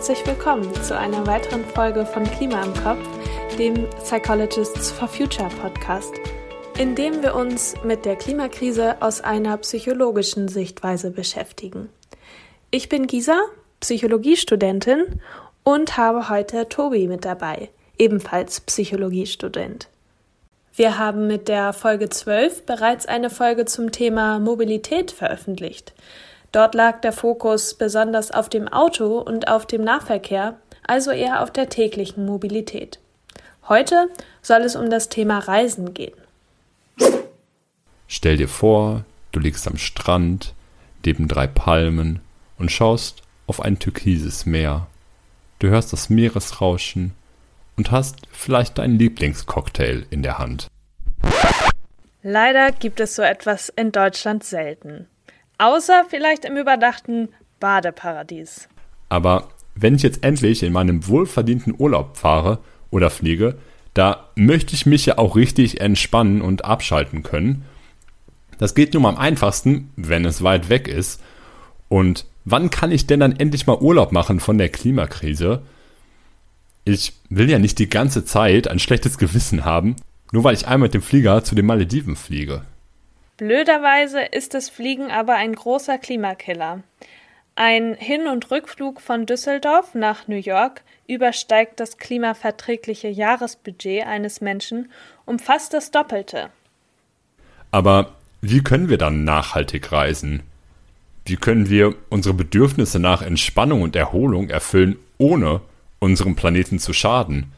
herzlich willkommen zu einer weiteren Folge von Klima im Kopf, dem Psychologists for Future Podcast, in dem wir uns mit der Klimakrise aus einer psychologischen Sichtweise beschäftigen. Ich bin Gisa, Psychologiestudentin und habe heute Tobi mit dabei, ebenfalls Psychologiestudent. Wir haben mit der Folge 12 bereits eine Folge zum Thema Mobilität veröffentlicht. Dort lag der Fokus besonders auf dem Auto und auf dem Nahverkehr, also eher auf der täglichen Mobilität. Heute soll es um das Thema Reisen gehen. Stell dir vor, du liegst am Strand, neben drei Palmen und schaust auf ein türkises Meer. Du hörst das Meeresrauschen und hast vielleicht deinen Lieblingscocktail in der Hand. Leider gibt es so etwas in Deutschland selten. Außer vielleicht im überdachten Badeparadies. Aber wenn ich jetzt endlich in meinem wohlverdienten Urlaub fahre oder fliege, da möchte ich mich ja auch richtig entspannen und abschalten können. Das geht nur am einfachsten, wenn es weit weg ist. Und wann kann ich denn dann endlich mal Urlaub machen von der Klimakrise? Ich will ja nicht die ganze Zeit ein schlechtes Gewissen haben, nur weil ich einmal mit dem Flieger zu den Malediven fliege. Blöderweise ist das Fliegen aber ein großer Klimakiller. Ein Hin- und Rückflug von Düsseldorf nach New York übersteigt das klimaverträgliche Jahresbudget eines Menschen um fast das Doppelte. Aber wie können wir dann nachhaltig reisen? Wie können wir unsere Bedürfnisse nach Entspannung und Erholung erfüllen, ohne unserem Planeten zu schaden?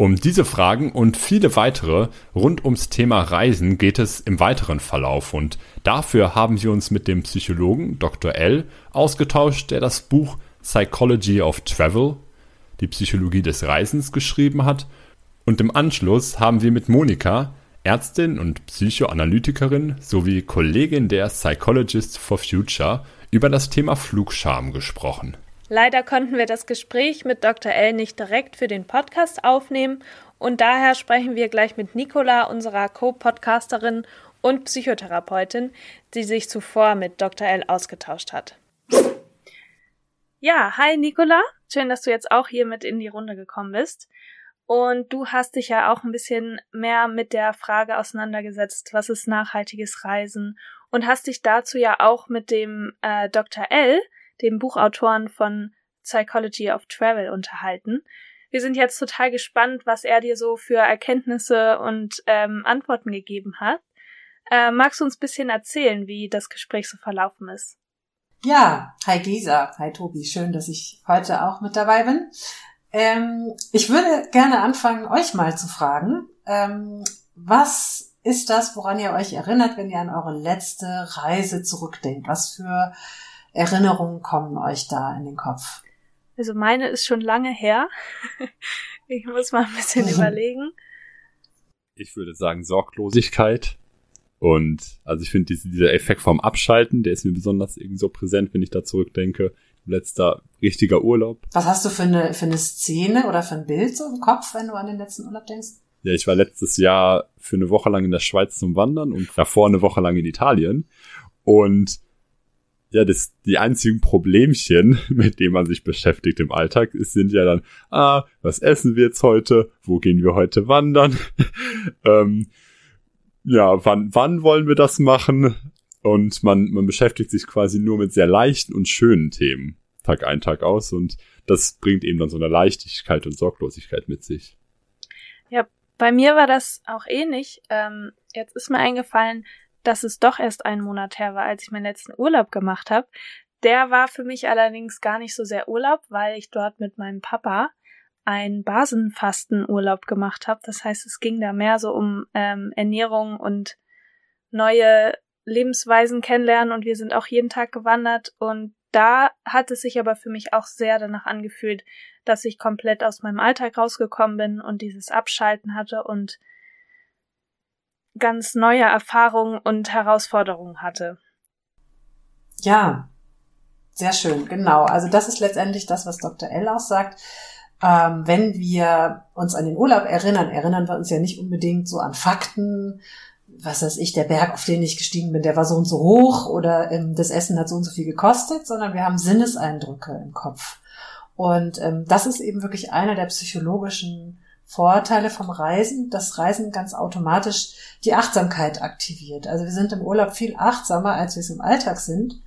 Um diese Fragen und viele weitere rund ums Thema Reisen geht es im weiteren Verlauf und dafür haben wir uns mit dem Psychologen Dr. L ausgetauscht, der das Buch Psychology of Travel, die Psychologie des Reisens geschrieben hat und im Anschluss haben wir mit Monika, Ärztin und Psychoanalytikerin sowie Kollegin der Psychologists for Future über das Thema Flugscham gesprochen. Leider konnten wir das Gespräch mit Dr. L nicht direkt für den Podcast aufnehmen und daher sprechen wir gleich mit Nicola, unserer Co-Podcasterin und Psychotherapeutin, die sich zuvor mit Dr. L ausgetauscht hat. Ja, hi Nicola, schön, dass du jetzt auch hier mit in die Runde gekommen bist. Und du hast dich ja auch ein bisschen mehr mit der Frage auseinandergesetzt, was ist nachhaltiges Reisen und hast dich dazu ja auch mit dem äh, Dr. L dem Buchautoren von Psychology of Travel, unterhalten. Wir sind jetzt total gespannt, was er dir so für Erkenntnisse und ähm, Antworten gegeben hat. Äh, magst du uns ein bisschen erzählen, wie das Gespräch so verlaufen ist? Ja, hi Gisa, hi Tobi, schön, dass ich heute auch mit dabei bin. Ähm, ich würde gerne anfangen, euch mal zu fragen, ähm, was ist das, woran ihr euch erinnert, wenn ihr an eure letzte Reise zurückdenkt? Was für Erinnerungen kommen euch da in den Kopf? Also meine ist schon lange her. ich muss mal ein bisschen überlegen. Ich würde sagen Sorglosigkeit. Und also ich finde diese, dieser Effekt vom Abschalten, der ist mir besonders irgendwie so präsent, wenn ich da zurückdenke. Letzter richtiger Urlaub. Was hast du für eine, für eine Szene oder für ein Bild so im Kopf, wenn du an den letzten Urlaub denkst? Ja, ich war letztes Jahr für eine Woche lang in der Schweiz zum Wandern und davor eine Woche lang in Italien. Und ja, das, die einzigen Problemchen, mit denen man sich beschäftigt im Alltag, sind ja dann, ah, was essen wir jetzt heute? Wo gehen wir heute wandern? ähm, ja, wann, wann wollen wir das machen? Und man, man beschäftigt sich quasi nur mit sehr leichten und schönen Themen, Tag ein, Tag aus. Und das bringt eben dann so eine Leichtigkeit und Sorglosigkeit mit sich. Ja, bei mir war das auch ähnlich. Ähm, jetzt ist mir eingefallen, dass es doch erst einen Monat her war, als ich meinen letzten Urlaub gemacht habe. Der war für mich allerdings gar nicht so sehr Urlaub, weil ich dort mit meinem Papa einen Basenfastenurlaub gemacht habe. Das heißt, es ging da mehr so um ähm, Ernährung und neue Lebensweisen kennenlernen und wir sind auch jeden Tag gewandert und da hat es sich aber für mich auch sehr danach angefühlt, dass ich komplett aus meinem Alltag rausgekommen bin und dieses Abschalten hatte und ganz neue Erfahrungen und Herausforderungen hatte. Ja, sehr schön, genau. Also das ist letztendlich das, was Dr. L auch sagt. Ähm, wenn wir uns an den Urlaub erinnern, erinnern wir uns ja nicht unbedingt so an Fakten, was weiß ich, der Berg, auf den ich gestiegen bin, der war so und so hoch oder ähm, das Essen hat so und so viel gekostet, sondern wir haben Sinneseindrücke im Kopf. Und ähm, das ist eben wirklich einer der psychologischen Vorteile vom Reisen, dass Reisen ganz automatisch die Achtsamkeit aktiviert. Also wir sind im Urlaub viel achtsamer, als wir es im Alltag sind.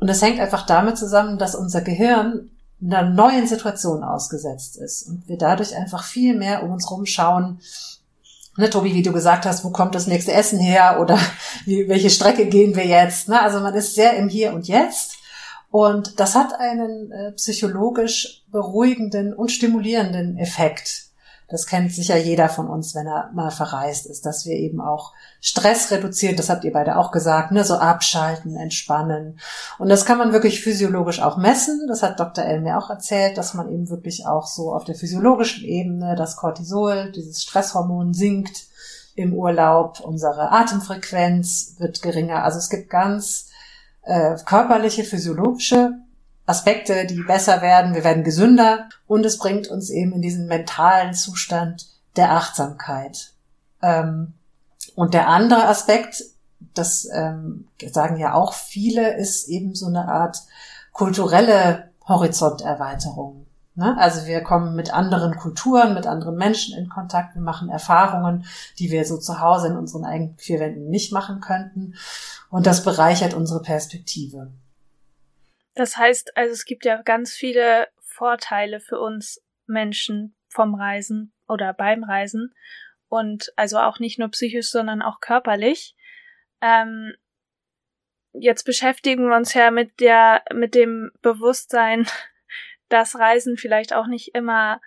Und das hängt einfach damit zusammen, dass unser Gehirn einer neuen Situation ausgesetzt ist und wir dadurch einfach viel mehr um uns rumschauen. Ne, Tobi, wie du gesagt hast, wo kommt das nächste Essen her oder wie, welche Strecke gehen wir jetzt? Ne? Also man ist sehr im Hier und Jetzt und das hat einen äh, psychologisch beruhigenden und stimulierenden Effekt. Das kennt sicher jeder von uns, wenn er mal verreist ist, dass wir eben auch Stress reduzieren. Das habt ihr beide auch gesagt, ne? so abschalten, entspannen. Und das kann man wirklich physiologisch auch messen. Das hat Dr. L mir auch erzählt, dass man eben wirklich auch so auf der physiologischen Ebene das Cortisol, dieses Stresshormon sinkt im Urlaub. Unsere Atemfrequenz wird geringer. Also es gibt ganz äh, körperliche, physiologische Aspekte, die besser werden, wir werden gesünder und es bringt uns eben in diesen mentalen Zustand der Achtsamkeit. Ähm, und der andere Aspekt, das ähm, sagen ja auch viele, ist eben so eine Art kulturelle Horizonterweiterung. Ne? Also wir kommen mit anderen Kulturen, mit anderen Menschen in Kontakt, wir machen Erfahrungen, die wir so zu Hause in unseren eigenen vier Wänden nicht machen könnten. Und das bereichert unsere Perspektive. Das heißt, also es gibt ja ganz viele Vorteile für uns Menschen vom Reisen oder beim Reisen und also auch nicht nur psychisch, sondern auch körperlich. Ähm, jetzt beschäftigen wir uns ja mit der mit dem Bewusstsein, dass Reisen vielleicht auch nicht immer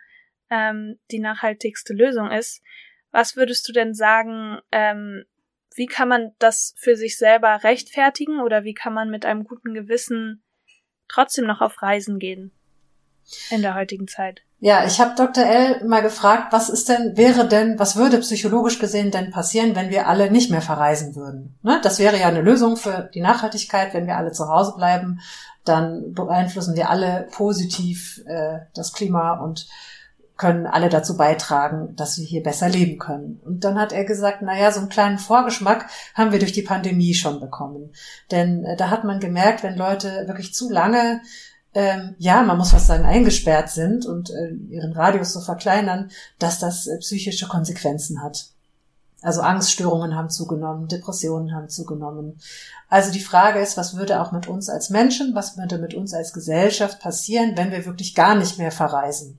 ähm, die nachhaltigste Lösung ist. Was würdest du denn sagen? Ähm, wie kann man das für sich selber rechtfertigen oder wie kann man mit einem guten Gewissen trotzdem noch auf Reisen gehen in der heutigen Zeit. Ja, ich habe Dr. L mal gefragt, was ist denn, wäre denn, was würde psychologisch gesehen denn passieren, wenn wir alle nicht mehr verreisen würden? Ne? Das wäre ja eine Lösung für die Nachhaltigkeit, wenn wir alle zu Hause bleiben, dann beeinflussen wir alle positiv äh, das Klima und können alle dazu beitragen, dass wir hier besser leben können. Und dann hat er gesagt, na so einen kleinen Vorgeschmack haben wir durch die Pandemie schon bekommen. Denn äh, da hat man gemerkt, wenn Leute wirklich zu lange ähm, ja, man muss fast sagen, eingesperrt sind und äh, ihren Radius so verkleinern, dass das äh, psychische Konsequenzen hat. Also Angststörungen haben zugenommen, Depressionen haben zugenommen. Also die Frage ist, was würde auch mit uns als Menschen, was würde mit uns als Gesellschaft passieren, wenn wir wirklich gar nicht mehr verreisen?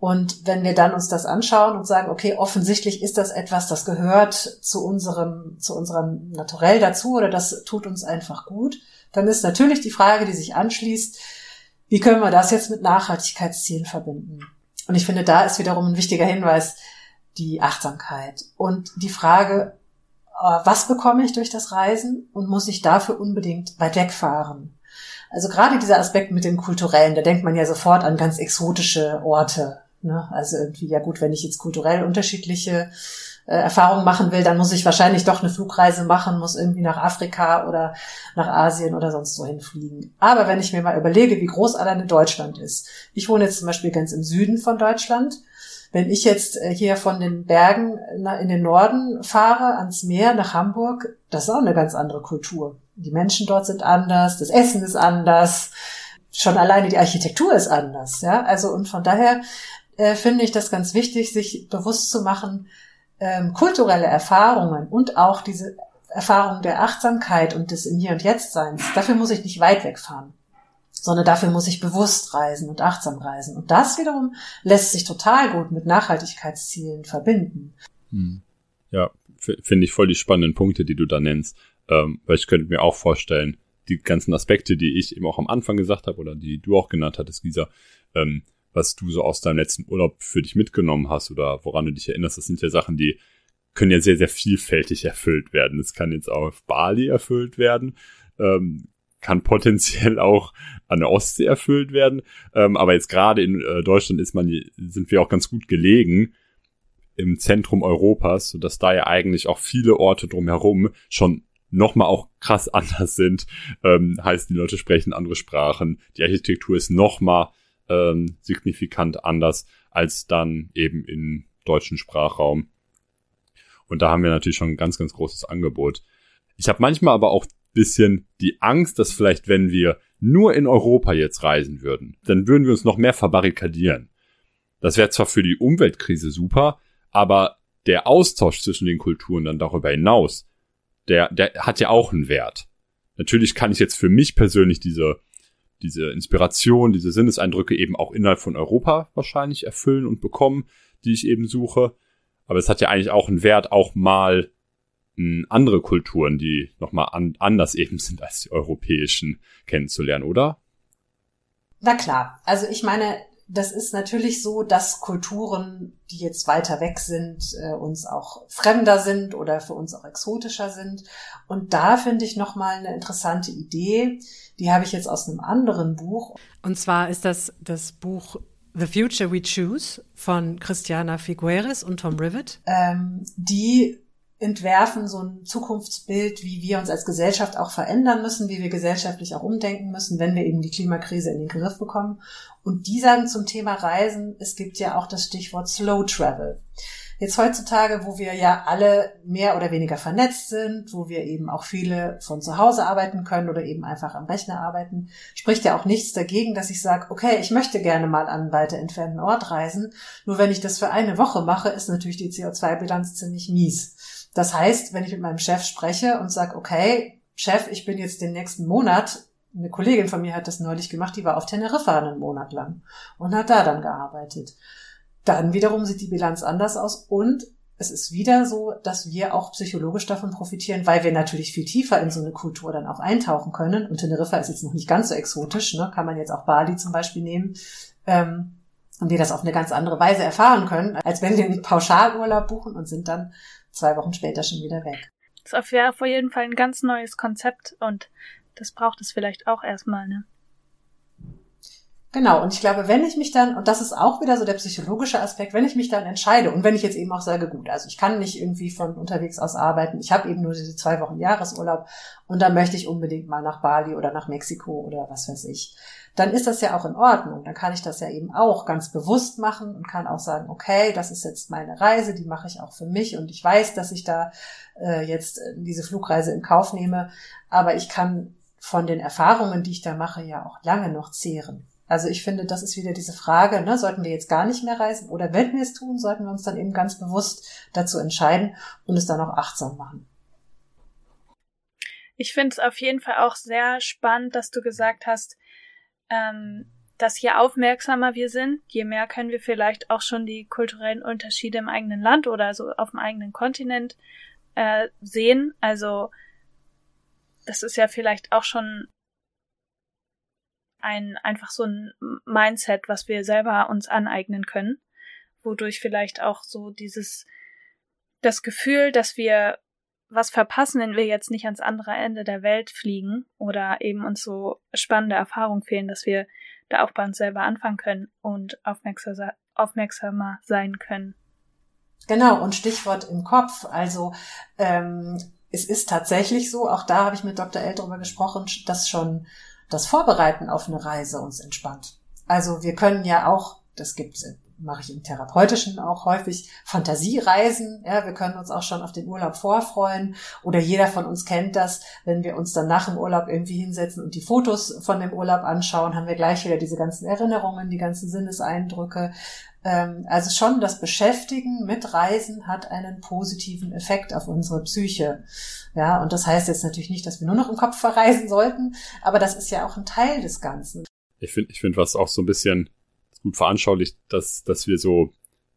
Und wenn wir dann uns das anschauen und sagen, okay, offensichtlich ist das etwas, das gehört zu unserem, zu unserem Naturell dazu oder das tut uns einfach gut, dann ist natürlich die Frage, die sich anschließt, wie können wir das jetzt mit Nachhaltigkeitszielen verbinden? Und ich finde, da ist wiederum ein wichtiger Hinweis die Achtsamkeit und die Frage, äh, was bekomme ich durch das Reisen und muss ich dafür unbedingt weit wegfahren? Also gerade dieser Aspekt mit dem Kulturellen, da denkt man ja sofort an ganz exotische Orte, Ne? Also irgendwie, ja gut, wenn ich jetzt kulturell unterschiedliche äh, Erfahrungen machen will, dann muss ich wahrscheinlich doch eine Flugreise machen, muss irgendwie nach Afrika oder nach Asien oder sonst so hinfliegen. Aber wenn ich mir mal überlege, wie groß alleine Deutschland ist. Ich wohne jetzt zum Beispiel ganz im Süden von Deutschland. Wenn ich jetzt äh, hier von den Bergen in den Norden fahre, ans Meer, nach Hamburg, das ist auch eine ganz andere Kultur. Die Menschen dort sind anders, das Essen ist anders, schon alleine die Architektur ist anders, ja. Also und von daher äh, finde ich das ganz wichtig, sich bewusst zu machen, ähm, kulturelle Erfahrungen und auch diese Erfahrung der Achtsamkeit und des im Hier und Jetzt Seins, dafür muss ich nicht weit wegfahren, sondern dafür muss ich bewusst reisen und achtsam reisen. Und das wiederum lässt sich total gut mit Nachhaltigkeitszielen verbinden. Hm. Ja, finde ich voll die spannenden Punkte, die du da nennst, ähm, weil ich könnte mir auch vorstellen, die ganzen Aspekte, die ich eben auch am Anfang gesagt habe oder die du auch genannt hattest, Lisa, ähm, was du so aus deinem letzten Urlaub für dich mitgenommen hast oder woran du dich erinnerst, das sind ja Sachen, die können ja sehr, sehr vielfältig erfüllt werden. Es kann jetzt auch auf Bali erfüllt werden, ähm, kann potenziell auch an der Ostsee erfüllt werden. Ähm, aber jetzt gerade in äh, Deutschland ist man, sind wir auch ganz gut gelegen im Zentrum Europas, sodass da ja eigentlich auch viele Orte drumherum schon nochmal auch krass anders sind. Ähm, heißt, die Leute sprechen andere Sprachen, die Architektur ist nochmal ähm, signifikant anders als dann eben im deutschen Sprachraum. Und da haben wir natürlich schon ein ganz, ganz großes Angebot. Ich habe manchmal aber auch bisschen die Angst, dass vielleicht, wenn wir nur in Europa jetzt reisen würden, dann würden wir uns noch mehr verbarrikadieren. Das wäre zwar für die Umweltkrise super, aber der Austausch zwischen den Kulturen dann darüber hinaus, der, der hat ja auch einen Wert. Natürlich kann ich jetzt für mich persönlich diese, diese Inspiration, diese Sinneseindrücke eben auch innerhalb von Europa wahrscheinlich erfüllen und bekommen, die ich eben suche. Aber es hat ja eigentlich auch einen Wert, auch mal mh, andere Kulturen, die nochmal an, anders eben sind als die europäischen, kennenzulernen, oder? Na klar. Also ich meine, das ist natürlich so, dass Kulturen, die jetzt weiter weg sind, äh, uns auch fremder sind oder für uns auch exotischer sind. Und da finde ich nochmal eine interessante Idee. Die habe ich jetzt aus einem anderen Buch. Und zwar ist das das Buch The Future We Choose von Christiana Figueres und Tom Rivet. Ähm, die entwerfen so ein Zukunftsbild, wie wir uns als Gesellschaft auch verändern müssen, wie wir gesellschaftlich auch umdenken müssen, wenn wir eben die Klimakrise in den Griff bekommen. Und die sagen zum Thema Reisen, es gibt ja auch das Stichwort Slow Travel. Jetzt heutzutage, wo wir ja alle mehr oder weniger vernetzt sind, wo wir eben auch viele von zu Hause arbeiten können oder eben einfach am Rechner arbeiten, spricht ja auch nichts dagegen, dass ich sage, okay, ich möchte gerne mal an einen weiter entfernten Ort reisen. Nur wenn ich das für eine Woche mache, ist natürlich die CO2-Bilanz ziemlich mies. Das heißt, wenn ich mit meinem Chef spreche und sage, okay, Chef, ich bin jetzt den nächsten Monat, eine Kollegin von mir hat das neulich gemacht, die war auf Teneriffa einen Monat lang und hat da dann gearbeitet. Dann wiederum sieht die Bilanz anders aus und es ist wieder so, dass wir auch psychologisch davon profitieren, weil wir natürlich viel tiefer in so eine Kultur dann auch eintauchen können. Und Teneriffa ist jetzt noch nicht ganz so exotisch, ne? kann man jetzt auch Bali zum Beispiel nehmen. Ähm, und wir das auf eine ganz andere Weise erfahren können, als wenn wir einen Pauschalurlaub buchen und sind dann zwei Wochen später schon wieder weg. Das wäre auf jeden Fall ein ganz neues Konzept und das braucht es vielleicht auch erstmal, ne? Genau, und ich glaube, wenn ich mich dann, und das ist auch wieder so der psychologische Aspekt, wenn ich mich dann entscheide und wenn ich jetzt eben auch sage, gut, also ich kann nicht irgendwie von unterwegs aus arbeiten, ich habe eben nur diese zwei Wochen Jahresurlaub und dann möchte ich unbedingt mal nach Bali oder nach Mexiko oder was weiß ich, dann ist das ja auch in Ordnung. Dann kann ich das ja eben auch ganz bewusst machen und kann auch sagen, okay, das ist jetzt meine Reise, die mache ich auch für mich und ich weiß, dass ich da äh, jetzt diese Flugreise in Kauf nehme, aber ich kann von den Erfahrungen, die ich da mache, ja auch lange noch zehren. Also ich finde, das ist wieder diese Frage, ne, sollten wir jetzt gar nicht mehr reisen oder wenn wir es tun, sollten wir uns dann eben ganz bewusst dazu entscheiden und es dann auch achtsam machen. Ich finde es auf jeden Fall auch sehr spannend, dass du gesagt hast, ähm, dass je aufmerksamer wir sind, je mehr können wir vielleicht auch schon die kulturellen Unterschiede im eigenen Land oder so auf dem eigenen Kontinent äh, sehen. Also das ist ja vielleicht auch schon ein einfach so ein Mindset, was wir selber uns aneignen können, wodurch vielleicht auch so dieses das Gefühl, dass wir was verpassen, wenn wir jetzt nicht ans andere Ende der Welt fliegen oder eben uns so spannende Erfahrungen fehlen, dass wir da auch bei uns selber anfangen können und aufmerksamer sein können. Genau, und Stichwort im Kopf. Also ähm, es ist tatsächlich so, auch da habe ich mit Dr. L darüber gesprochen, dass schon das Vorbereiten auf eine Reise uns entspannt. Also wir können ja auch, das gibt's, mache ich im Therapeutischen auch häufig, Fantasiereisen. Ja, wir können uns auch schon auf den Urlaub vorfreuen. Oder jeder von uns kennt das, wenn wir uns dann nach dem Urlaub irgendwie hinsetzen und die Fotos von dem Urlaub anschauen, haben wir gleich wieder diese ganzen Erinnerungen, die ganzen Sinneseindrücke. Ähm, also schon das Beschäftigen mit Reisen hat einen positiven Effekt auf unsere Psyche. Ja, und das heißt jetzt natürlich nicht, dass wir nur noch im Kopf verreisen sollten, aber das ist ja auch ein Teil des Ganzen. Ich finde, ich finde, was auch so ein bisschen gut veranschaulicht, dass, dass wir so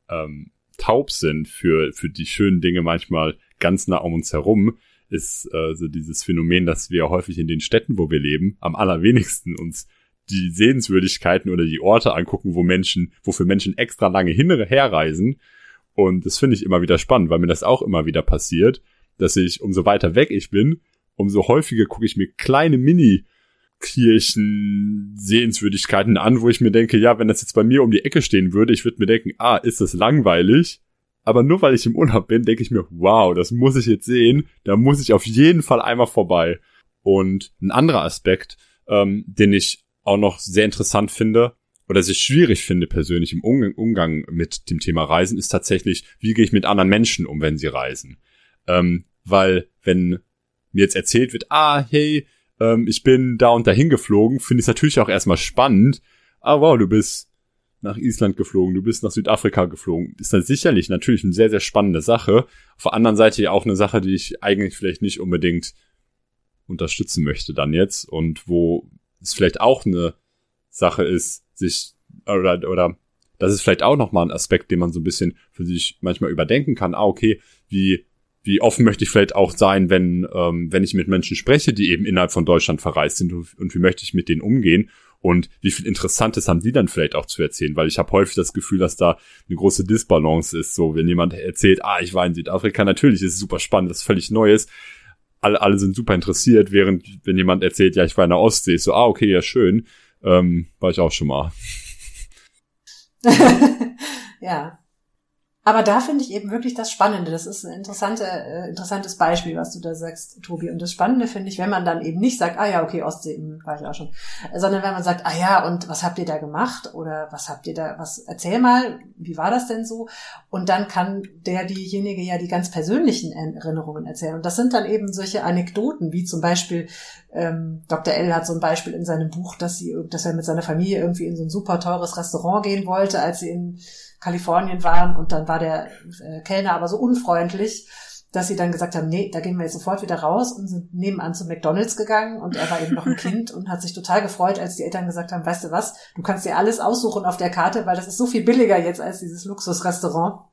ähm, taub sind für, für die schönen Dinge manchmal ganz nah um uns herum, ist äh, so dieses Phänomen, dass wir häufig in den Städten, wo wir leben, am allerwenigsten uns die Sehenswürdigkeiten oder die Orte angucken, wo Menschen, wofür Menschen extra lange hin herreisen. Und das finde ich immer wieder spannend, weil mir das auch immer wieder passiert, dass ich, umso weiter weg ich bin, umso häufiger gucke ich mir kleine Mini- Kirchen Sehenswürdigkeiten an, wo ich mir denke, ja, wenn das jetzt bei mir um die Ecke stehen würde, ich würde mir denken, ah, ist das langweilig? Aber nur weil ich im Urlaub bin, denke ich mir, wow, das muss ich jetzt sehen, da muss ich auf jeden Fall einmal vorbei. Und ein anderer Aspekt, ähm, den ich auch noch sehr interessant finde, oder ich schwierig finde persönlich im Umgang mit dem Thema Reisen, ist tatsächlich, wie gehe ich mit anderen Menschen um, wenn sie reisen. Ähm, weil wenn mir jetzt erzählt wird, ah, hey, ähm, ich bin da und dahin geflogen, finde ich es natürlich auch erstmal spannend. Ah, wow, du bist nach Island geflogen, du bist nach Südafrika geflogen. Ist dann sicherlich natürlich eine sehr, sehr spannende Sache. Auf der anderen Seite ja auch eine Sache, die ich eigentlich vielleicht nicht unbedingt unterstützen möchte dann jetzt und wo es vielleicht auch eine Sache ist, sich oder oder das ist vielleicht auch nochmal ein Aspekt, den man so ein bisschen für sich manchmal überdenken kann. Ah, okay, wie wie offen möchte ich vielleicht auch sein, wenn, ähm, wenn ich mit Menschen spreche, die eben innerhalb von Deutschland verreist sind und, wie möchte ich mit denen umgehen? Und wie viel Interessantes haben die dann vielleicht auch zu erzählen, weil ich habe häufig das Gefühl, dass da eine große Disbalance ist, so wenn jemand erzählt, ah, ich war in Südafrika, natürlich ist es super spannend, das ist völlig Neues, alle, alle sind super interessiert, während wenn jemand erzählt, ja, ich war in der Ostsee, so, ah, okay, ja, schön, ähm, war ich auch schon mal. ja, aber da finde ich eben wirklich das Spannende. Das ist ein interessante, äh, interessantes Beispiel, was du da sagst, Tobi. Und das Spannende finde ich, wenn man dann eben nicht sagt, ah ja, okay, Ostsee, hm, war ich auch schon, sondern wenn man sagt, ah ja, und was habt ihr da gemacht? Oder was habt ihr da, was, erzähl mal, wie war das denn so? Und dann kann der, diejenige ja die ganz persönlichen Erinnerungen erzählen. Und das sind dann eben solche Anekdoten, wie zum Beispiel, ähm, Dr. L hat so ein Beispiel in seinem Buch, dass sie, dass er mit seiner Familie irgendwie in so ein super teures Restaurant gehen wollte, als sie in Kalifornien waren und dann war der äh, Kellner aber so unfreundlich, dass sie dann gesagt haben, nee, da gehen wir jetzt sofort wieder raus und sind nebenan zu McDonalds gegangen und er war eben noch ein Kind und hat sich total gefreut, als die Eltern gesagt haben, weißt du was, du kannst dir alles aussuchen auf der Karte, weil das ist so viel billiger jetzt als dieses Luxusrestaurant.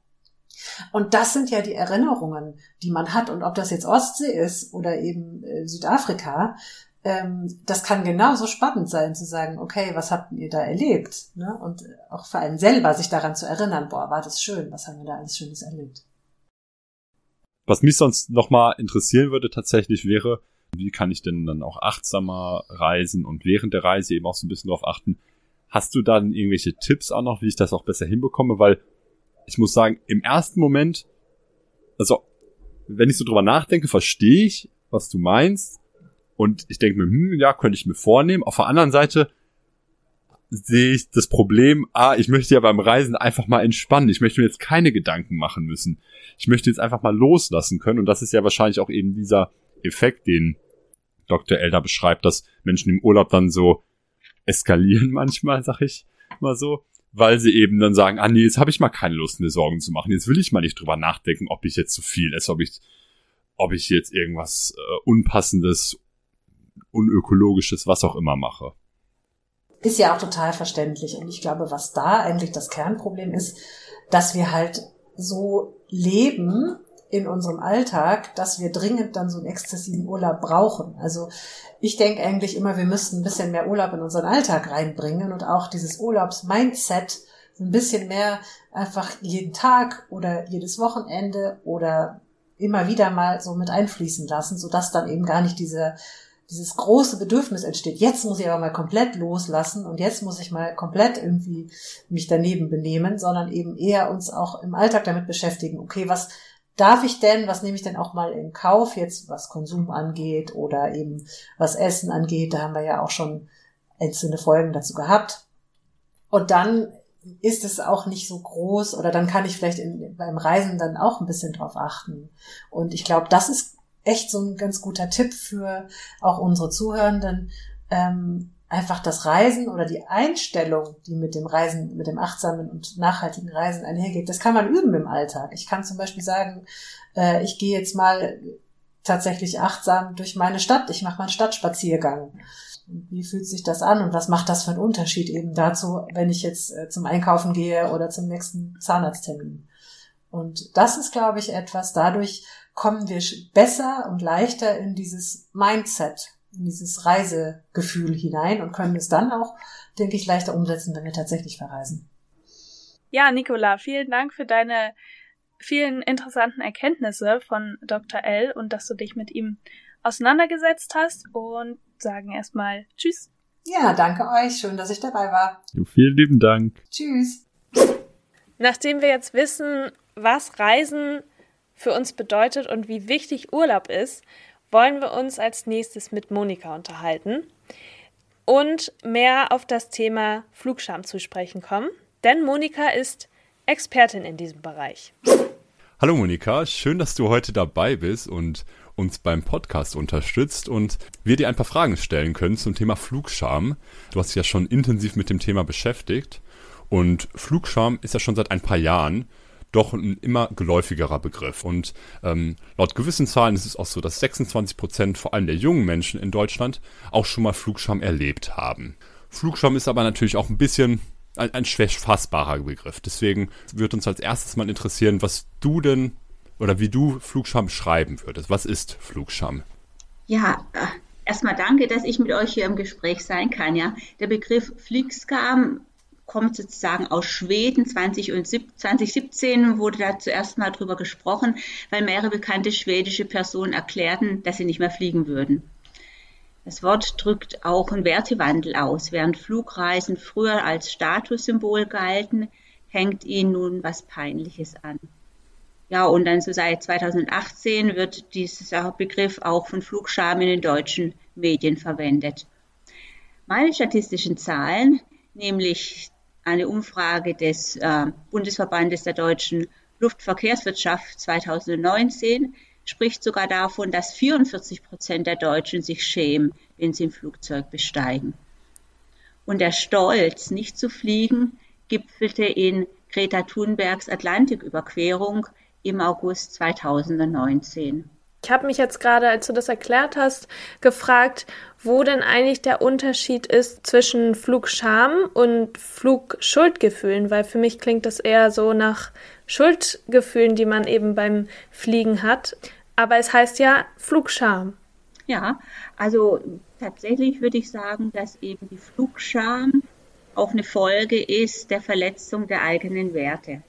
Und das sind ja die Erinnerungen, die man hat. Und ob das jetzt Ostsee ist oder eben äh, Südafrika, das kann genauso spannend sein, zu sagen, okay, was habt ihr da erlebt? Ne? Und auch für einen selber sich daran zu erinnern, boah, war das schön, was haben wir da alles Schönes erlebt? Was mich sonst nochmal interessieren würde tatsächlich wäre, wie kann ich denn dann auch achtsamer reisen und während der Reise eben auch so ein bisschen darauf achten. Hast du dann irgendwelche Tipps auch noch, wie ich das auch besser hinbekomme? Weil ich muss sagen, im ersten Moment, also wenn ich so drüber nachdenke, verstehe ich, was du meinst, und ich denke mir, hm, ja, könnte ich mir vornehmen. Auf der anderen Seite sehe ich das Problem, ah, ich möchte ja beim Reisen einfach mal entspannen. Ich möchte mir jetzt keine Gedanken machen müssen. Ich möchte jetzt einfach mal loslassen können. Und das ist ja wahrscheinlich auch eben dieser Effekt, den Dr. Elder beschreibt, dass Menschen im Urlaub dann so eskalieren manchmal, sag ich mal so, weil sie eben dann sagen, ah nee, jetzt habe ich mal keine Lust, mir Sorgen zu machen. Jetzt will ich mal nicht drüber nachdenken, ob ich jetzt zu viel esse, ob ich, ob ich jetzt irgendwas äh, Unpassendes unökologisches, was auch immer mache. Ist ja auch total verständlich. Und ich glaube, was da eigentlich das Kernproblem ist, dass wir halt so leben in unserem Alltag, dass wir dringend dann so einen exzessiven Urlaub brauchen. Also ich denke eigentlich immer, wir müssten ein bisschen mehr Urlaub in unseren Alltag reinbringen und auch dieses Urlaubsmindset ein bisschen mehr einfach jeden Tag oder jedes Wochenende oder immer wieder mal so mit einfließen lassen, sodass dann eben gar nicht diese dieses große Bedürfnis entsteht, jetzt muss ich aber mal komplett loslassen und jetzt muss ich mal komplett irgendwie mich daneben benehmen, sondern eben eher uns auch im Alltag damit beschäftigen, okay, was darf ich denn, was nehme ich denn auch mal in Kauf, jetzt was Konsum angeht oder eben was Essen angeht, da haben wir ja auch schon einzelne Folgen dazu gehabt. Und dann ist es auch nicht so groß oder dann kann ich vielleicht in, beim Reisen dann auch ein bisschen drauf achten. Und ich glaube, das ist echt so ein ganz guter Tipp für auch unsere Zuhörenden. Ähm, einfach das Reisen oder die Einstellung, die mit dem Reisen, mit dem achtsamen und nachhaltigen Reisen einhergeht, das kann man üben im Alltag. Ich kann zum Beispiel sagen, äh, ich gehe jetzt mal tatsächlich achtsam durch meine Stadt. Ich mache mal einen Stadtspaziergang. Wie fühlt sich das an und was macht das für einen Unterschied eben dazu, wenn ich jetzt äh, zum Einkaufen gehe oder zum nächsten Zahnarzttermin? Und das ist, glaube ich, etwas, dadurch kommen wir besser und leichter in dieses Mindset, in dieses Reisegefühl hinein und können es dann auch, denke ich, leichter umsetzen, wenn wir tatsächlich verreisen. Ja, Nicola, vielen Dank für deine vielen interessanten Erkenntnisse von Dr. L und dass du dich mit ihm auseinandergesetzt hast und sagen erstmal Tschüss. Ja, danke euch. Schön, dass ich dabei war. Vielen lieben Dank. Tschüss. Nachdem wir jetzt wissen, was Reisen für uns bedeutet und wie wichtig Urlaub ist, wollen wir uns als nächstes mit Monika unterhalten. und mehr auf das Thema Flugscham zu sprechen kommen, denn Monika ist Expertin in diesem Bereich. Hallo Monika, schön, dass du heute dabei bist und uns beim Podcast unterstützt und wir dir ein paar Fragen stellen können zum Thema Flugscham. Du hast dich ja schon intensiv mit dem Thema beschäftigt und Flugscham ist ja schon seit ein paar Jahren doch ein immer geläufigerer Begriff. Und ähm, laut gewissen Zahlen ist es auch so, dass 26 Prozent vor allem der jungen Menschen in Deutschland auch schon mal Flugscham erlebt haben. Flugscham ist aber natürlich auch ein bisschen ein, ein schwer fassbarer Begriff. Deswegen wird uns als erstes mal interessieren, was du denn oder wie du Flugscham beschreiben würdest. Was ist Flugscham? Ja, äh, erstmal danke, dass ich mit euch hier im Gespräch sein kann. Ja, der Begriff Flugskam kommt sozusagen aus Schweden. 20 und 2017 wurde da zuerst mal drüber gesprochen, weil mehrere bekannte schwedische Personen erklärten, dass sie nicht mehr fliegen würden. Das Wort drückt auch einen Wertewandel aus. Während Flugreisen früher als Statussymbol galten, hängt ihnen nun was Peinliches an. Ja, und dann so seit 2018 wird dieser Begriff auch von Flugscham in den deutschen Medien verwendet. Meine statistischen Zahlen, nämlich eine Umfrage des äh, Bundesverbandes der deutschen Luftverkehrswirtschaft 2019 spricht sogar davon, dass 44 Prozent der Deutschen sich schämen, wenn sie ein Flugzeug besteigen. Und der Stolz, nicht zu fliegen, gipfelte in Greta Thunbergs Atlantiküberquerung im August 2019. Ich habe mich jetzt gerade, als du das erklärt hast, gefragt, wo denn eigentlich der Unterschied ist zwischen Flugscham und Flugschuldgefühlen, weil für mich klingt das eher so nach Schuldgefühlen, die man eben beim Fliegen hat. Aber es heißt ja Flugscham. Ja, also tatsächlich würde ich sagen, dass eben die Flugscham auch eine Folge ist der Verletzung der eigenen Werte.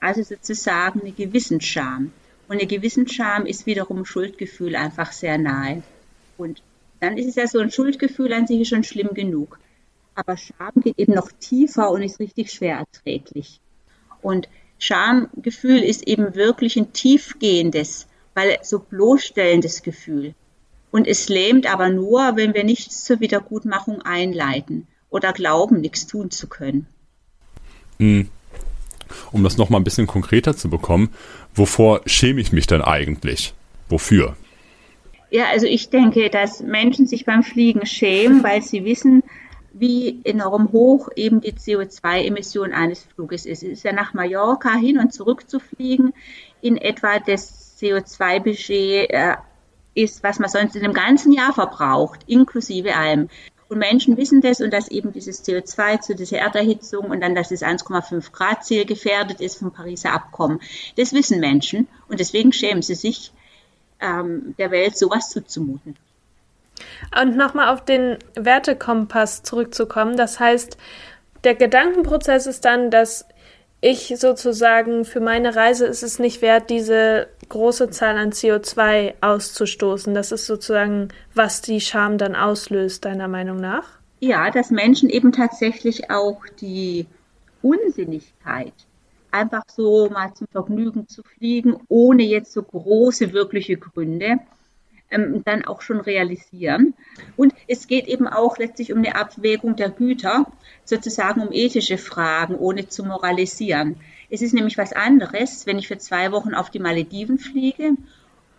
Also sozusagen eine Gewissensscham. Und eine Gewissensscham ist wiederum Schuldgefühl einfach sehr nahe. Und dann ist es ja so, ein Schuldgefühl an sich schon schlimm genug. Aber Scham geht eben noch tiefer und ist richtig schwer erträglich. Und Schamgefühl ist eben wirklich ein tiefgehendes, weil so bloßstellendes Gefühl. Und es lähmt aber nur, wenn wir nichts zur Wiedergutmachung einleiten oder glauben, nichts tun zu können. Hm um das nochmal ein bisschen konkreter zu bekommen, wovor schäme ich mich denn eigentlich? Wofür? Ja, also ich denke, dass Menschen sich beim Fliegen schämen, weil sie wissen, wie enorm hoch eben die CO2-Emission eines Fluges ist. Es ist ja nach Mallorca hin und zurück zu fliegen in etwa das CO2-Budget äh, ist, was man sonst in einem ganzen Jahr verbraucht, inklusive allem. Und Menschen wissen das und dass eben dieses CO2 zu dieser Erderhitzung und dann, dass das 1,5 Grad Ziel gefährdet ist vom Pariser Abkommen. Das wissen Menschen und deswegen schämen sie sich, ähm, der Welt sowas zuzumuten. Und nochmal auf den Wertekompass zurückzukommen. Das heißt, der Gedankenprozess ist dann, dass ich sozusagen für meine Reise ist es nicht wert, diese große Zahl an CO2 auszustoßen. Das ist sozusagen, was die Scham dann auslöst, deiner Meinung nach? Ja, dass Menschen eben tatsächlich auch die Unsinnigkeit, einfach so mal zum Vergnügen zu fliegen, ohne jetzt so große wirkliche Gründe, ähm, dann auch schon realisieren. Und es geht eben auch letztlich um eine Abwägung der Güter, sozusagen um ethische Fragen, ohne zu moralisieren. Es ist nämlich was anderes, wenn ich für zwei Wochen auf die Malediven fliege,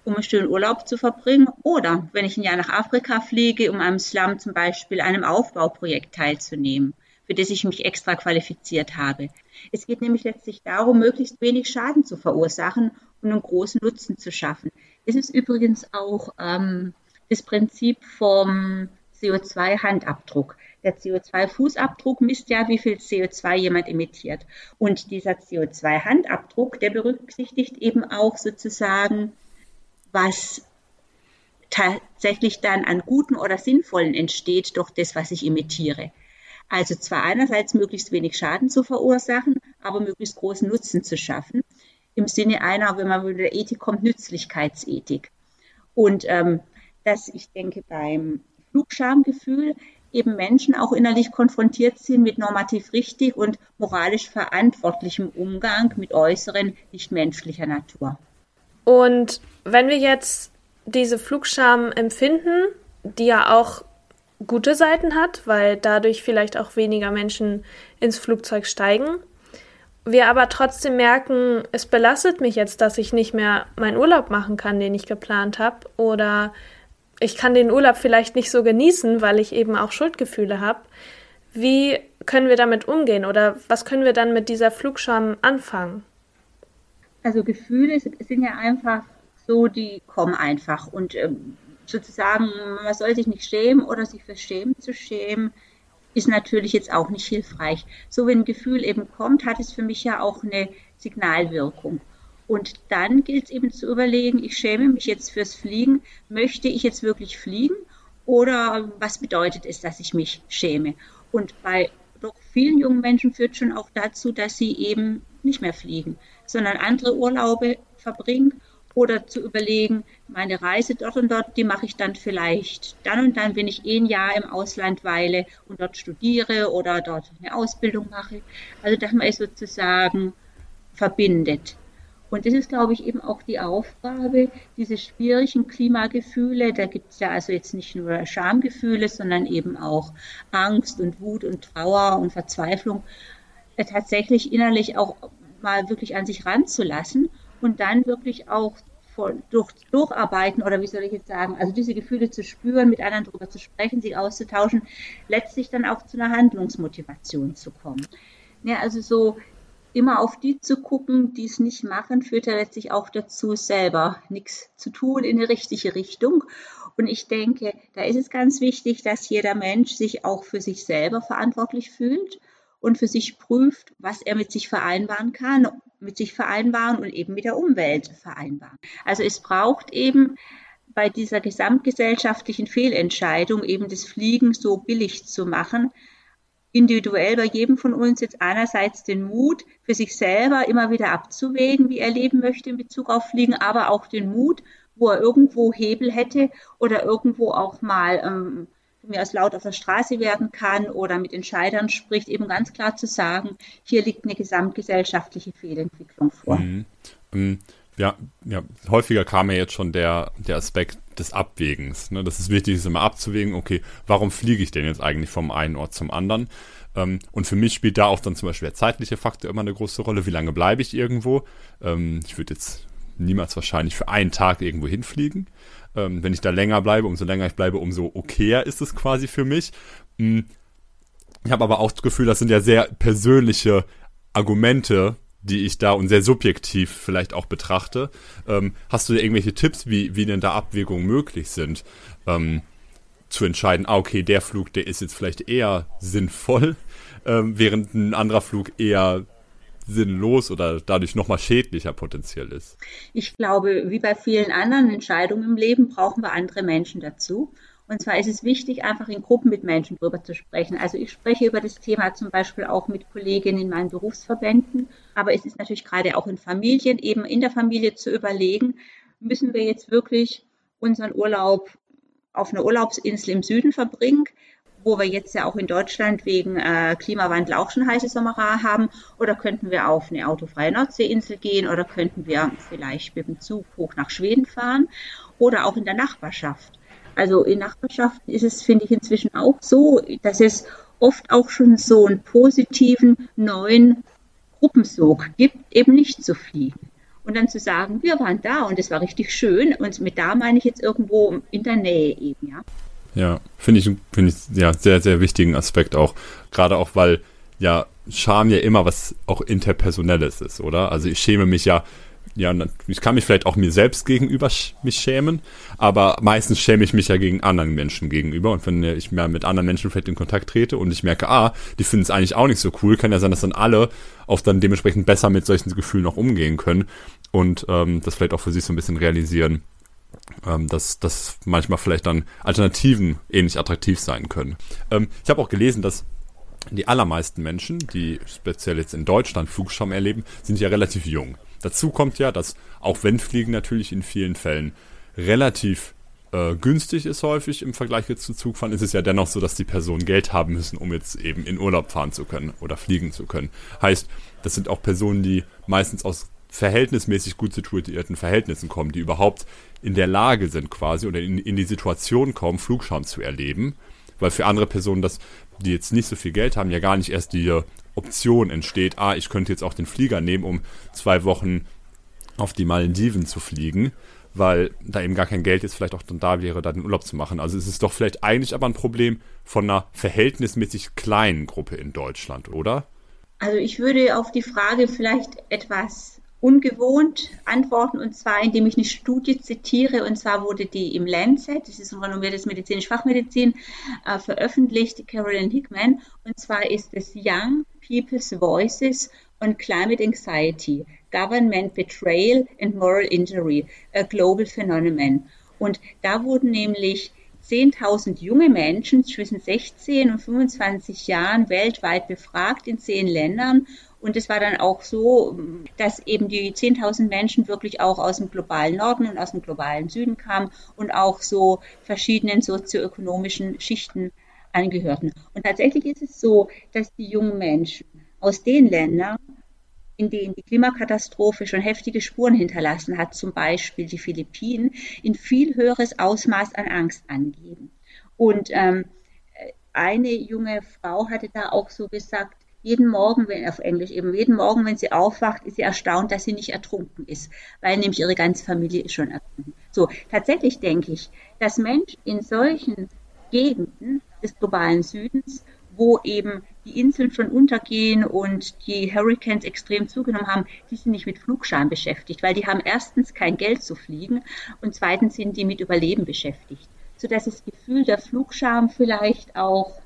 um einen schönen Urlaub zu verbringen, oder wenn ich ein Jahr nach Afrika fliege, um am Slum zum Beispiel einem Aufbauprojekt teilzunehmen, für das ich mich extra qualifiziert habe. Es geht nämlich letztlich darum, möglichst wenig Schaden zu verursachen und einen großen Nutzen zu schaffen. Es ist übrigens auch ähm, das Prinzip vom CO2-Handabdruck. Der CO2-Fußabdruck misst ja, wie viel CO2 jemand emittiert. Und dieser CO2-Handabdruck, der berücksichtigt eben auch sozusagen, was tatsächlich dann an Guten oder Sinnvollen entsteht durch das, was ich emittiere. Also zwar einerseits möglichst wenig Schaden zu verursachen, aber möglichst großen Nutzen zu schaffen im Sinne einer, wenn man mit der Ethik kommt, Nützlichkeitsethik. Und ähm, dass ich denke, beim Flugschamgefühl eben Menschen auch innerlich konfrontiert sind mit normativ richtig und moralisch verantwortlichem Umgang mit äußeren, nicht menschlicher Natur. Und wenn wir jetzt diese Flugscham empfinden, die ja auch gute Seiten hat, weil dadurch vielleicht auch weniger Menschen ins Flugzeug steigen. Wir aber trotzdem merken, es belastet mich jetzt, dass ich nicht mehr meinen Urlaub machen kann, den ich geplant habe. Oder ich kann den Urlaub vielleicht nicht so genießen, weil ich eben auch Schuldgefühle habe. Wie können wir damit umgehen oder was können wir dann mit dieser Flugscham anfangen? Also Gefühle sind ja einfach so, die kommen einfach und ähm, sozusagen, man soll sich nicht schämen oder sich für Schämen zu schämen, ist natürlich jetzt auch nicht hilfreich. So wenn ein Gefühl eben kommt, hat es für mich ja auch eine Signalwirkung. Und dann gilt es eben zu überlegen, ich schäme mich jetzt fürs Fliegen, möchte ich jetzt wirklich fliegen oder was bedeutet es, dass ich mich schäme? Und bei doch vielen jungen Menschen führt schon auch dazu, dass sie eben nicht mehr fliegen, sondern andere Urlaube verbringen oder zu überlegen, meine Reise dort und dort, die mache ich dann vielleicht dann und dann, wenn ich eh ein Jahr im Ausland weile und dort studiere oder dort eine Ausbildung mache. Also dass man es sozusagen verbindet. Und das ist, glaube ich, eben auch die Aufgabe, diese schwierigen Klimagefühle, da gibt es ja also jetzt nicht nur Schamgefühle, sondern eben auch Angst und Wut und Trauer und Verzweiflung, äh, tatsächlich innerlich auch mal wirklich an sich ranzulassen und dann wirklich auch durch, durcharbeiten oder wie soll ich jetzt sagen, also diese Gefühle zu spüren, mit anderen darüber zu sprechen, sie auszutauschen, letztlich dann auch zu einer Handlungsmotivation zu kommen. Ja, also so immer auf die zu gucken, die es nicht machen, führt ja letztlich auch dazu, selber nichts zu tun in die richtige Richtung. Und ich denke, da ist es ganz wichtig, dass jeder Mensch sich auch für sich selber verantwortlich fühlt und für sich prüft, was er mit sich vereinbaren kann, mit sich vereinbaren und eben mit der Umwelt vereinbaren. Also es braucht eben bei dieser gesamtgesellschaftlichen Fehlentscheidung eben das Fliegen so billig zu machen, individuell bei jedem von uns jetzt einerseits den Mut, für sich selber immer wieder abzuwägen, wie er leben möchte in Bezug auf Fliegen, aber auch den Mut, wo er irgendwo Hebel hätte oder irgendwo auch mal ähm, mir aus laut auf der Straße werden kann oder mit Entscheidern spricht, eben ganz klar zu sagen, hier liegt eine gesamtgesellschaftliche Fehlentwicklung vor. Mhm. Ähm, ja, ja, häufiger kam ja jetzt schon der, der Aspekt des Abwägens. Ne? Das ist wichtig, ist immer abzuwägen, okay, warum fliege ich denn jetzt eigentlich vom einen Ort zum anderen? Ähm, und für mich spielt da auch dann zum Beispiel der zeitliche Faktor immer eine große Rolle. Wie lange bleibe ich irgendwo? Ähm, ich würde jetzt niemals wahrscheinlich für einen Tag irgendwo hinfliegen. Ähm, wenn ich da länger bleibe, umso länger ich bleibe, umso okayer ist es quasi für mich. Hm. Ich habe aber auch das Gefühl, das sind ja sehr persönliche Argumente, die ich da und sehr subjektiv vielleicht auch betrachte. Ähm, hast du irgendwelche Tipps, wie, wie denn da Abwägungen möglich sind? Ähm, zu entscheiden, ah, okay, der Flug, der ist jetzt vielleicht eher sinnvoll, ähm, während ein anderer Flug eher sinnlos oder dadurch nochmal schädlicher potenziell ist. Ich glaube, wie bei vielen anderen Entscheidungen im Leben brauchen wir andere Menschen dazu. Und zwar ist es wichtig, einfach in Gruppen mit Menschen drüber zu sprechen. Also ich spreche über das Thema zum Beispiel auch mit Kolleginnen in meinen Berufsverbänden. Aber es ist natürlich gerade auch in Familien, eben in der Familie zu überlegen, müssen wir jetzt wirklich unseren Urlaub auf einer Urlaubsinsel im Süden verbringen, wo wir jetzt ja auch in Deutschland wegen äh, Klimawandel auch schon heiße Sommer haben, oder könnten wir auf eine autofreie Nordseeinsel gehen, oder könnten wir vielleicht mit dem Zug hoch nach Schweden fahren, oder auch in der Nachbarschaft. Also in Nachbarschaften ist es, finde ich, inzwischen auch so, dass es oft auch schon so einen positiven neuen Gruppensog gibt, eben nicht zu fliegen. Und dann zu sagen, wir waren da und es war richtig schön. Und mit da meine ich jetzt irgendwo in der Nähe eben, ja. Ja, finde ich, finde ich ja sehr, sehr wichtigen Aspekt auch. Gerade auch, weil ja Scham ja immer was auch interpersonelles ist, oder? Also ich schäme mich ja ja, ich kann mich vielleicht auch mir selbst gegenüber mich schämen, aber meistens schäme ich mich ja gegen anderen Menschen gegenüber. Und wenn ich mehr mit anderen Menschen vielleicht in Kontakt trete und ich merke, ah, die finden es eigentlich auch nicht so cool, kann ja sein, dass dann alle auch dann dementsprechend besser mit solchen Gefühlen auch umgehen können und ähm, das vielleicht auch für sich so ein bisschen realisieren, ähm, dass, dass manchmal vielleicht dann Alternativen ähnlich attraktiv sein können. Ähm, ich habe auch gelesen, dass die allermeisten Menschen, die speziell jetzt in Deutschland Flugschaum erleben, sind ja relativ jung. Dazu kommt ja, dass auch wenn Fliegen natürlich in vielen Fällen relativ äh, günstig ist häufig im Vergleich jetzt zu Zugfahren, ist es ja dennoch so, dass die Personen Geld haben müssen, um jetzt eben in Urlaub fahren zu können oder fliegen zu können. Heißt, das sind auch Personen, die meistens aus verhältnismäßig gut situierten Verhältnissen kommen, die überhaupt in der Lage sind quasi oder in, in die Situation kommen, Flugscham zu erleben, weil für andere Personen, das, die jetzt nicht so viel Geld haben, ja gar nicht erst die Option entsteht, ah, ich könnte jetzt auch den Flieger nehmen, um zwei Wochen auf die Malediven zu fliegen, weil da eben gar kein Geld jetzt vielleicht auch dann da wäre, da den Urlaub zu machen. Also es ist doch vielleicht eigentlich aber ein Problem von einer verhältnismäßig kleinen Gruppe in Deutschland, oder? Also ich würde auf die Frage vielleicht etwas ungewohnt antworten und zwar indem ich eine Studie zitiere und zwar wurde die im Lancet, das ist ein renommiertes medizinisch Fachmedizin, äh, veröffentlicht, Carolyn Hickman und zwar ist es Young People's Voices on Climate Anxiety, Government Betrayal and Moral Injury, a Global Phenomenon. Und da wurden nämlich 10.000 junge Menschen zwischen 16 und 25 Jahren weltweit befragt in zehn Ländern. Und es war dann auch so, dass eben die 10.000 Menschen wirklich auch aus dem globalen Norden und aus dem globalen Süden kamen und auch so verschiedenen sozioökonomischen Schichten angehörten. Und tatsächlich ist es so, dass die jungen Menschen aus den Ländern, in denen die Klimakatastrophe schon heftige Spuren hinterlassen hat, zum Beispiel die Philippinen, in viel höheres Ausmaß an Angst angeben. Und ähm, eine junge Frau hatte da auch so gesagt, jeden Morgen, wenn auf Englisch eben, jeden Morgen, wenn sie aufwacht, ist sie erstaunt, dass sie nicht ertrunken ist, weil nämlich ihre ganze Familie ist schon ertrunken. So, tatsächlich denke ich, dass Menschen in solchen Gegenden des globalen Südens wo eben die Inseln schon untergehen und die Hurricanes extrem zugenommen haben, die sind nicht mit Flugscham beschäftigt, weil die haben erstens kein Geld zu fliegen und zweitens sind die mit Überleben beschäftigt. Sodass das Gefühl der Flugscham vielleicht auch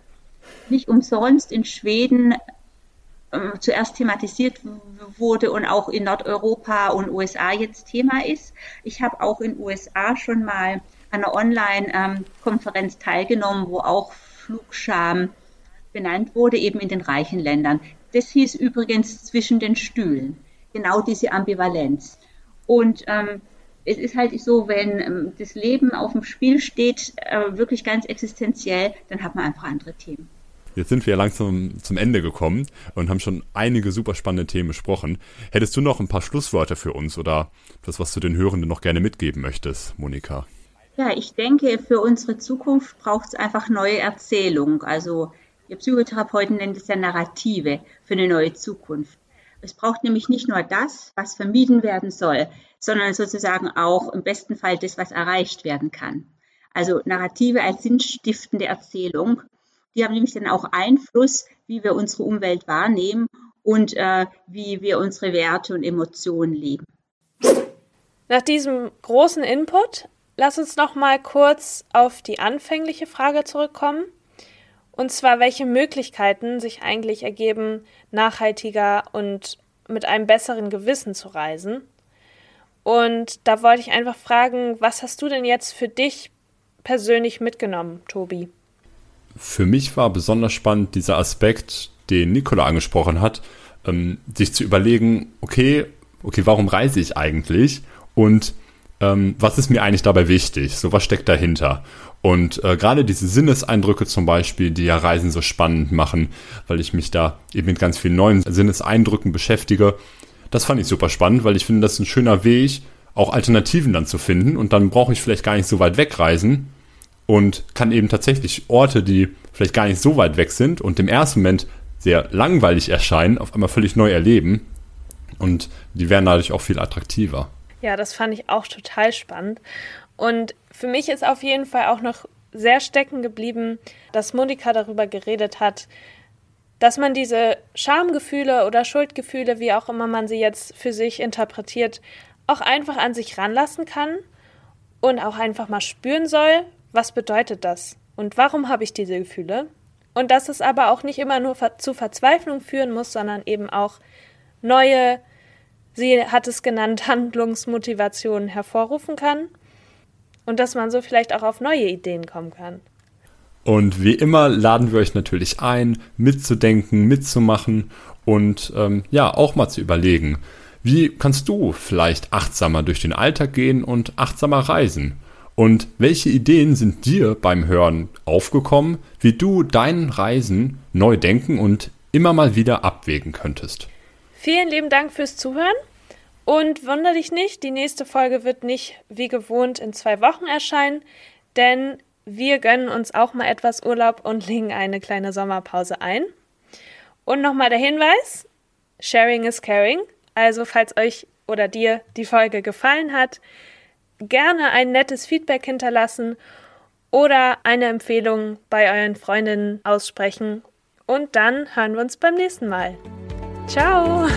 nicht umsonst in Schweden äh, zuerst thematisiert wurde und auch in Nordeuropa und USA jetzt Thema ist. Ich habe auch in USA schon mal an einer Online-Konferenz ähm, teilgenommen, wo auch Flugscham benannt wurde, eben in den reichen Ländern. Das hieß übrigens zwischen den Stühlen, genau diese Ambivalenz. Und ähm, es ist halt so, wenn ähm, das Leben auf dem Spiel steht, äh, wirklich ganz existenziell, dann hat man einfach andere Themen. Jetzt sind wir ja langsam zum Ende gekommen und haben schon einige super spannende Themen besprochen. Hättest du noch ein paar Schlusswörter für uns oder das, was du den Hörenden noch gerne mitgeben möchtest, Monika? Ja, ich denke, für unsere Zukunft braucht es einfach neue Erzählung. Also wir Psychotherapeuten nennen das ja Narrative für eine neue Zukunft. Es braucht nämlich nicht nur das, was vermieden werden soll, sondern sozusagen auch im besten Fall das, was erreicht werden kann. Also Narrative als sinnstiftende Erzählung, die haben nämlich dann auch Einfluss, wie wir unsere Umwelt wahrnehmen und äh, wie wir unsere Werte und Emotionen leben. Nach diesem großen Input, lass uns noch mal kurz auf die anfängliche Frage zurückkommen. Und zwar, welche Möglichkeiten sich eigentlich ergeben, nachhaltiger und mit einem besseren Gewissen zu reisen. Und da wollte ich einfach fragen, was hast du denn jetzt für dich persönlich mitgenommen, Tobi? Für mich war besonders spannend dieser Aspekt, den Nicola angesprochen hat, ähm, sich zu überlegen, okay, okay, warum reise ich eigentlich? Und ähm, was ist mir eigentlich dabei wichtig? So, was steckt dahinter? Und äh, gerade diese Sinneseindrücke zum Beispiel, die ja Reisen so spannend machen, weil ich mich da eben mit ganz vielen neuen Sinneseindrücken beschäftige, das fand ich super spannend, weil ich finde, das ist ein schöner Weg, auch Alternativen dann zu finden. Und dann brauche ich vielleicht gar nicht so weit wegreisen und kann eben tatsächlich Orte, die vielleicht gar nicht so weit weg sind und im ersten Moment sehr langweilig erscheinen, auf einmal völlig neu erleben. Und die werden dadurch auch viel attraktiver. Ja, das fand ich auch total spannend. Und für mich ist auf jeden Fall auch noch sehr stecken geblieben, dass Monika darüber geredet hat, dass man diese Schamgefühle oder Schuldgefühle, wie auch immer man sie jetzt für sich interpretiert, auch einfach an sich ranlassen kann und auch einfach mal spüren soll, was bedeutet das und warum habe ich diese Gefühle. Und dass es aber auch nicht immer nur zu Verzweiflung führen muss, sondern eben auch neue, sie hat es genannt, Handlungsmotivationen hervorrufen kann und dass man so vielleicht auch auf neue Ideen kommen kann. Und wie immer laden wir euch natürlich ein, mitzudenken, mitzumachen und ähm, ja, auch mal zu überlegen, wie kannst du vielleicht achtsamer durch den Alltag gehen und achtsamer reisen? Und welche Ideen sind dir beim Hören aufgekommen, wie du deinen Reisen neu denken und immer mal wieder abwägen könntest? Vielen lieben Dank fürs Zuhören. Und wundere dich nicht, die nächste Folge wird nicht wie gewohnt in zwei Wochen erscheinen, denn wir gönnen uns auch mal etwas Urlaub und legen eine kleine Sommerpause ein. Und nochmal der Hinweis, Sharing is Caring. Also falls euch oder dir die Folge gefallen hat, gerne ein nettes Feedback hinterlassen oder eine Empfehlung bei euren Freundinnen aussprechen. Und dann hören wir uns beim nächsten Mal. Ciao!